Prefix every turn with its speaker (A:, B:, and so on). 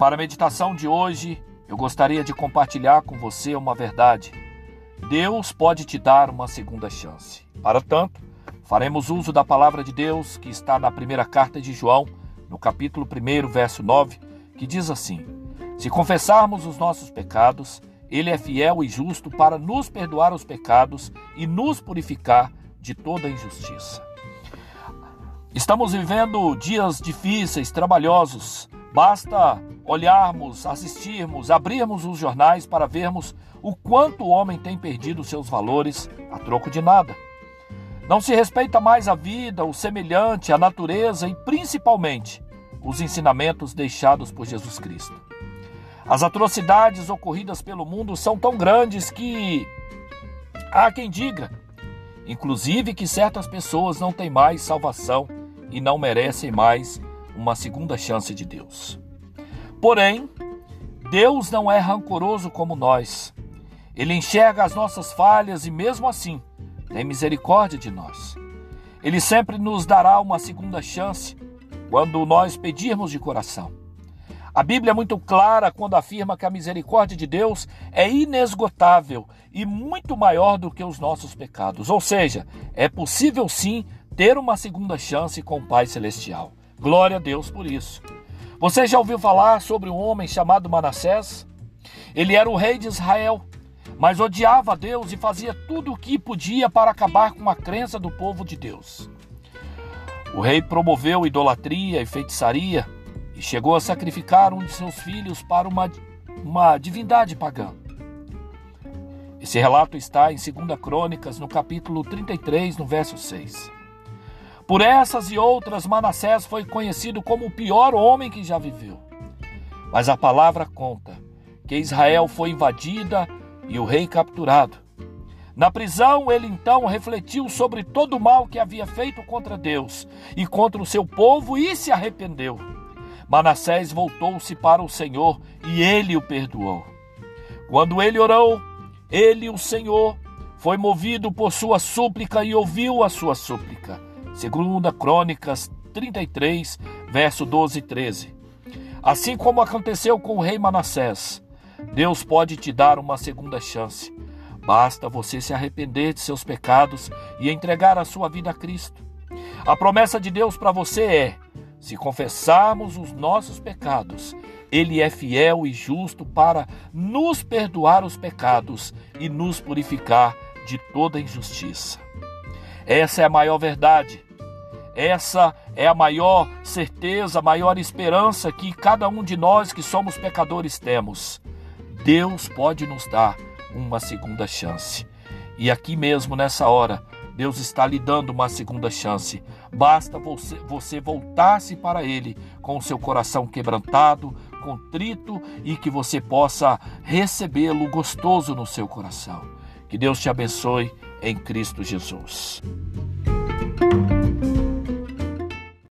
A: para a meditação de hoje, eu gostaria de compartilhar com você uma verdade. Deus pode te dar uma segunda chance. Para tanto, faremos uso da palavra de Deus que está na primeira carta de João, no capítulo 1, verso 9, que diz assim: Se confessarmos os nossos pecados, ele é fiel e justo para nos perdoar os pecados e nos purificar de toda injustiça. Estamos vivendo dias difíceis, trabalhosos. Basta olharmos, assistirmos, abrirmos os jornais para vermos o quanto o homem tem perdido seus valores a troco de nada. Não se respeita mais a vida, o semelhante, a natureza e principalmente os ensinamentos deixados por Jesus Cristo. As atrocidades ocorridas pelo mundo são tão grandes que há quem diga, inclusive, que certas pessoas não têm mais salvação e não merecem mais uma segunda chance de Deus. Porém, Deus não é rancoroso como nós. Ele enxerga as nossas falhas e, mesmo assim, tem misericórdia de nós. Ele sempre nos dará uma segunda chance quando nós pedirmos de coração. A Bíblia é muito clara quando afirma que a misericórdia de Deus é inesgotável e muito maior do que os nossos pecados. Ou seja, é possível sim ter uma segunda chance com o Pai Celestial. Glória a Deus por isso. Você já ouviu falar sobre um homem chamado Manassés? Ele era o rei de Israel, mas odiava Deus e fazia tudo o que podia para acabar com a crença do povo de Deus. O rei promoveu idolatria e feitiçaria e chegou a sacrificar um de seus filhos para uma, uma divindade pagã. Esse relato está em 2 Crônicas, no capítulo 33, no verso 6. Por essas e outras, Manassés foi conhecido como o pior homem que já viveu. Mas a palavra conta que Israel foi invadida e o rei capturado. Na prisão, ele então refletiu sobre todo o mal que havia feito contra Deus e contra o seu povo e se arrependeu. Manassés voltou-se para o Senhor e ele o perdoou. Quando ele orou, ele, o Senhor, foi movido por sua súplica e ouviu a sua súplica. Segunda Crônicas 33, verso 12 e 13. Assim como aconteceu com o rei Manassés, Deus pode te dar uma segunda chance. Basta você se arrepender de seus pecados e entregar a sua vida a Cristo. A promessa de Deus para você é: se confessarmos os nossos pecados, Ele é fiel e justo para nos perdoar os pecados e nos purificar de toda injustiça. Essa é a maior verdade essa é a maior certeza, a maior esperança que cada um de nós que somos pecadores temos. Deus pode nos dar uma segunda chance. E aqui mesmo, nessa hora, Deus está lhe dando uma segunda chance. Basta você, você voltar-se para Ele com o seu coração quebrantado, contrito e que você possa recebê-lo gostoso no seu coração. Que Deus te abençoe em Cristo Jesus.